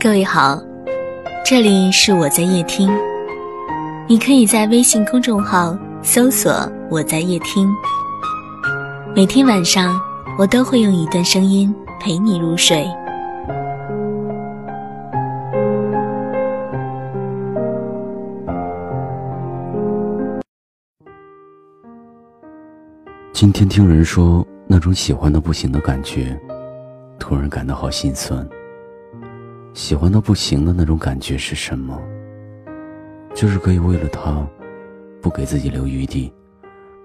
各位好，这里是我在夜听，你可以在微信公众号搜索“我在夜听”，每天晚上我都会用一段声音陪你入睡。今天听人说，那种喜欢的不行的感觉，突然感到好心酸。喜欢到不行的那种感觉是什么？就是可以为了他，不给自己留余地，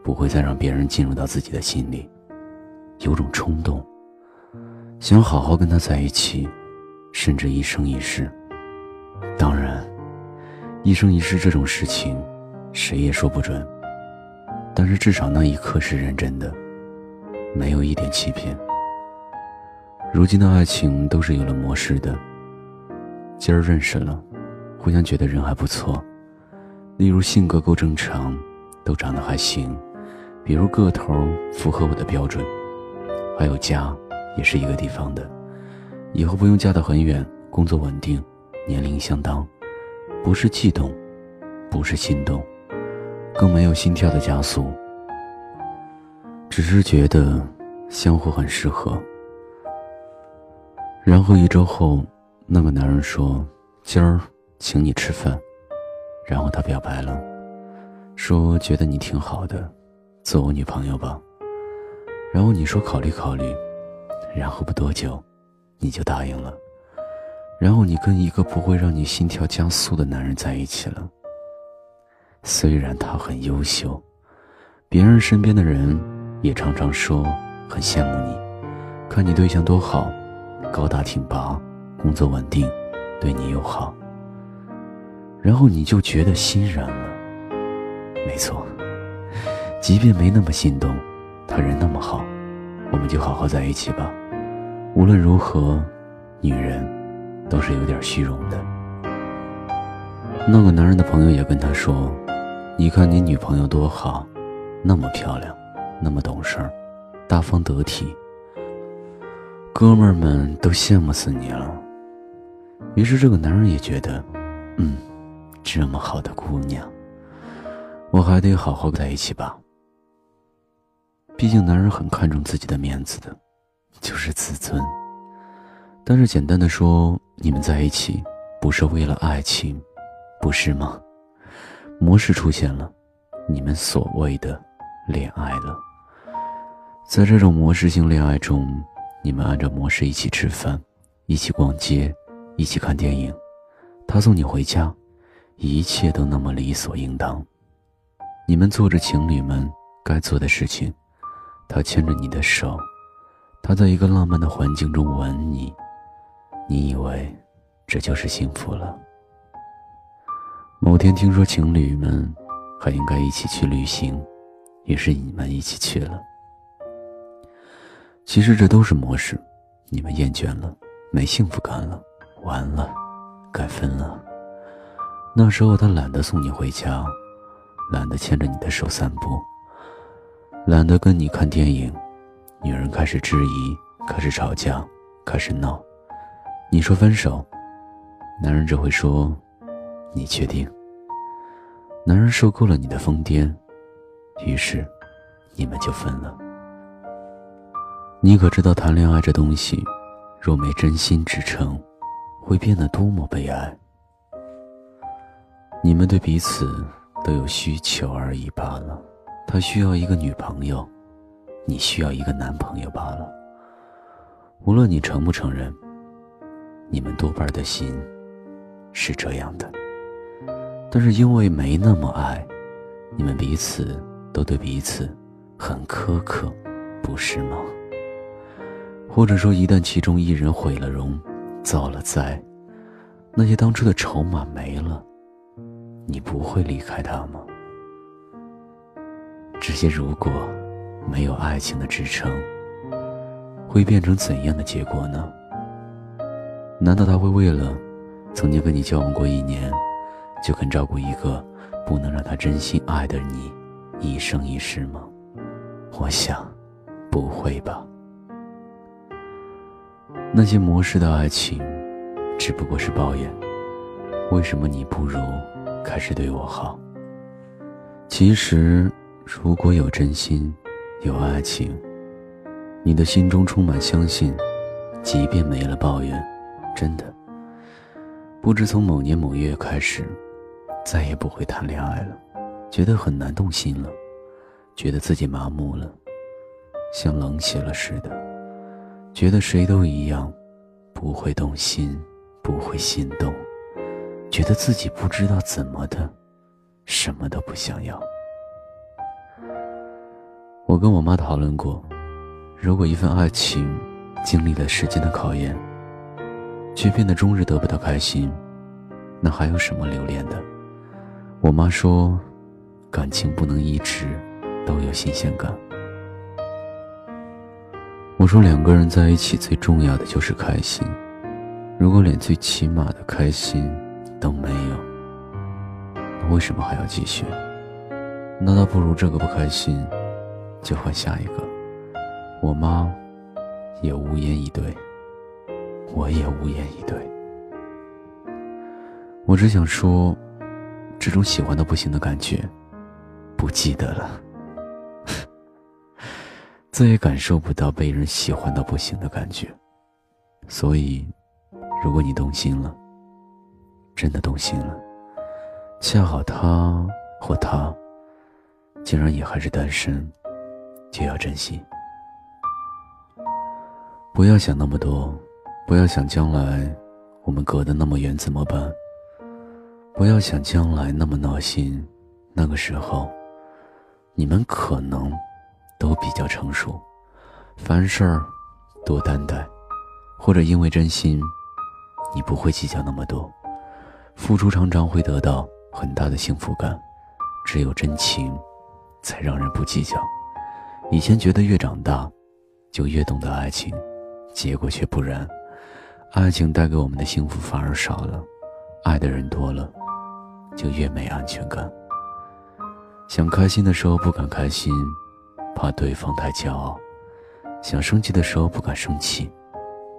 不会再让别人进入到自己的心里，有种冲动，想好好跟他在一起，甚至一生一世。当然，一生一世这种事情，谁也说不准。但是至少那一刻是认真的，没有一点欺骗。如今的爱情都是有了模式的。今儿认识了，互相觉得人还不错，例如性格够正常，都长得还行，比如个头符合我的标准，还有家也是一个地方的，以后不用嫁得很远，工作稳定，年龄相当，不是悸动，不是心动。更没有心跳的加速，只是觉得相互很适合。然后一周后，那个男人说：“今儿请你吃饭。”然后他表白了，说：“觉得你挺好的，做我女朋友吧。”然后你说：“考虑考虑。”然后不多久，你就答应了。然后你跟一个不会让你心跳加速的男人在一起了。虽然他很优秀，别人身边的人也常常说很羡慕你，看你对象多好，高大挺拔，工作稳定，对你又好。然后你就觉得欣然了。没错，即便没那么心动，他人那么好，我们就好好在一起吧。无论如何，女人都是有点虚荣的。那个男人的朋友也跟他说。你看你女朋友多好，那么漂亮，那么懂事儿，大方得体。哥们儿们都羡慕死你了。于是这个男人也觉得，嗯，这么好的姑娘，我还得好好在一起吧。毕竟男人很看重自己的面子的，就是自尊。但是简单的说，你们在一起不是为了爱情，不是吗？模式出现了，你们所谓的恋爱了。在这种模式性恋爱中，你们按照模式一起吃饭，一起逛街，一起看电影，他送你回家，一切都那么理所应当。你们做着情侣们该做的事情，他牵着你的手，他在一个浪漫的环境中吻你，你以为这就是幸福了。某天听说情侣们还应该一起去旅行，于是你们一起去了。其实这都是模式，你们厌倦了，没幸福感了，完了，该分了。那时候他懒得送你回家，懒得牵着你的手散步，懒得跟你看电影。女人开始质疑，开始吵架，开始闹。你说分手，男人只会说。你确定？男人受够了你的疯癫，于是你们就分了。你可知道谈恋爱这东西，若没真心支撑，会变得多么悲哀？你们对彼此都有需求而已罢了。他需要一个女朋友，你需要一个男朋友罢了。无论你承不承认，你们多半的心是这样的。但是因为没那么爱，你们彼此都对彼此很苛刻，不是吗？或者说，一旦其中一人毁了容，造了灾，那些当初的筹码没了，你不会离开他吗？这些如果没有爱情的支撑，会变成怎样的结果呢？难道他会为了曾经跟你交往过一年？就肯照顾一个不能让他真心爱的你一生一世吗？我想，不会吧。那些模式的爱情，只不过是抱怨，为什么你不如开始对我好？其实，如果有真心，有爱情，你的心中充满相信，即便没了抱怨，真的，不知从某年某月开始，再也不会谈恋爱了，觉得很难动心了，觉得自己麻木了，像冷血了似的，觉得谁都一样，不会动心，不会心动，觉得自己不知道怎么的，什么都不想要。我跟我妈讨论过，如果一份爱情经历了时间的考验，却变得终日得不到开心，那还有什么留恋的？我妈说，感情不能一直都有新鲜感。我说，两个人在一起最重要的就是开心，如果连最起码的开心都没有，为什么还要继续？那倒不如这个不开心。就换下一个，我妈也无言以对，我也无言以对。我只想说，这种喜欢到不行的感觉，不记得了，再也感受不到被人喜欢到不行的感觉。所以，如果你动心了，真的动心了，恰好他或她，竟然也还是单身。就要珍惜，不要想那么多，不要想将来我们隔得那么远怎么办？不要想将来那么闹心，那个时候，你们可能都比较成熟，凡事多担待，或者因为真心，你不会计较那么多，付出常常会得到很大的幸福感，只有真情，才让人不计较。以前觉得越长大，就越懂得爱情，结果却不然。爱情带给我们的幸福反而少了，爱的人多了，就越没安全感。想开心的时候不敢开心，怕对方太骄傲；想生气的时候不敢生气，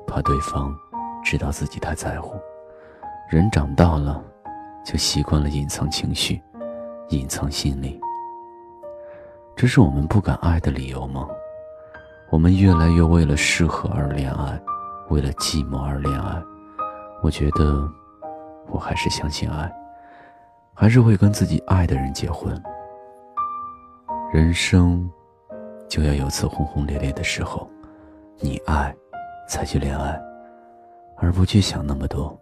怕对方知道自己太在乎。人长大了，就习惯了隐藏情绪，隐藏心理。这是我们不敢爱的理由吗？我们越来越为了适合而恋爱，为了寂寞而恋爱。我觉得，我还是相信爱，还是会跟自己爱的人结婚。人生就要有次轰轰烈烈的时候，你爱，才去恋爱，而不去想那么多。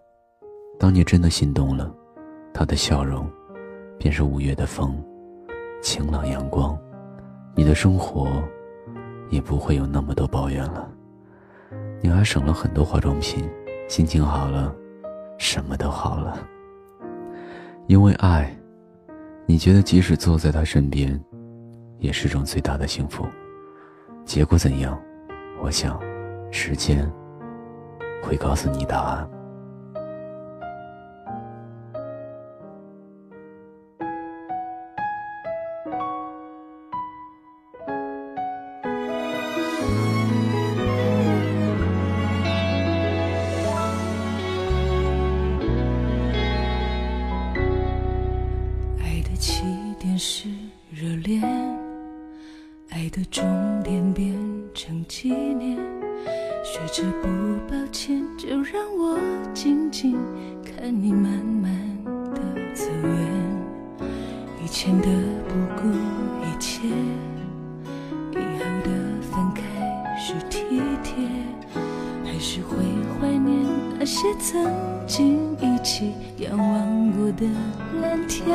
当你真的心动了，他的笑容，便是五月的风，晴朗阳光。你的生活也不会有那么多抱怨了，你还省了很多化妆品，心情好了，什么都好了。因为爱，你觉得即使坐在他身边，也是种最大的幸福。结果怎样？我想，时间会告诉你答案。爱的终点变成纪念，学着不抱歉，就让我静静看你慢慢的走远。以前的不顾一切，以后的分开是体贴，还是会怀念那些曾经一起仰望过的蓝天。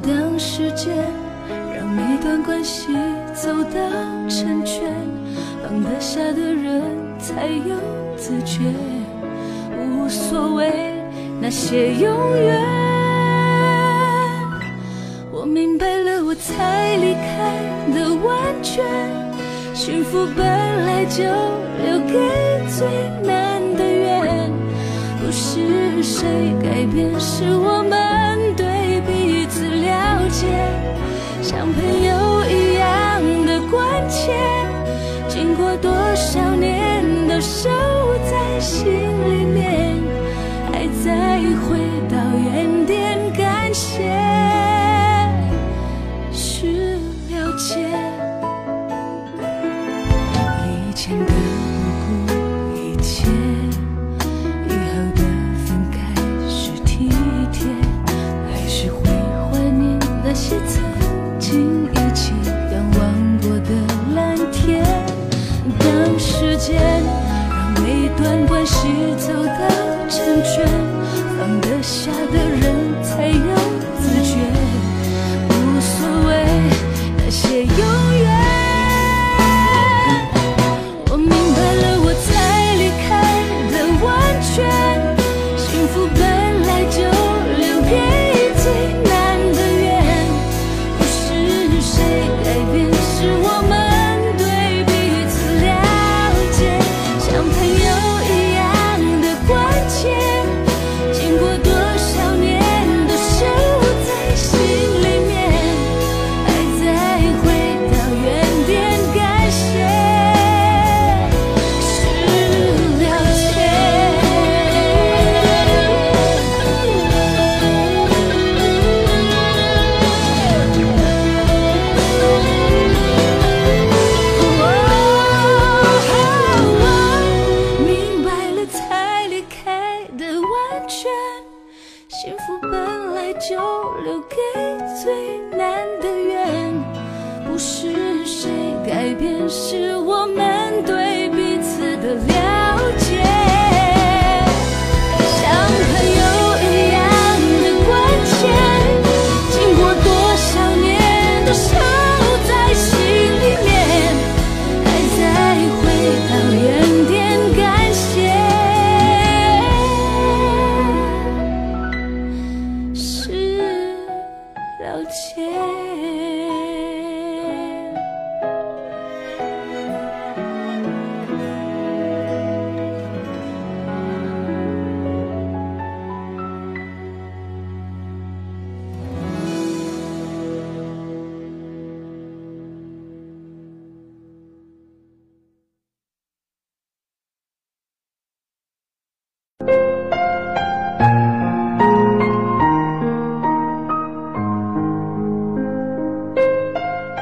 当时间。让每段关系走到成全，放得下的人才有自觉，无所谓那些永远。我明白了，我才离开的完全，幸福本来就留给最难的缘，不是谁改变，是我们对彼此了解。像朋友一样的关切，经过多少年都守在心里面，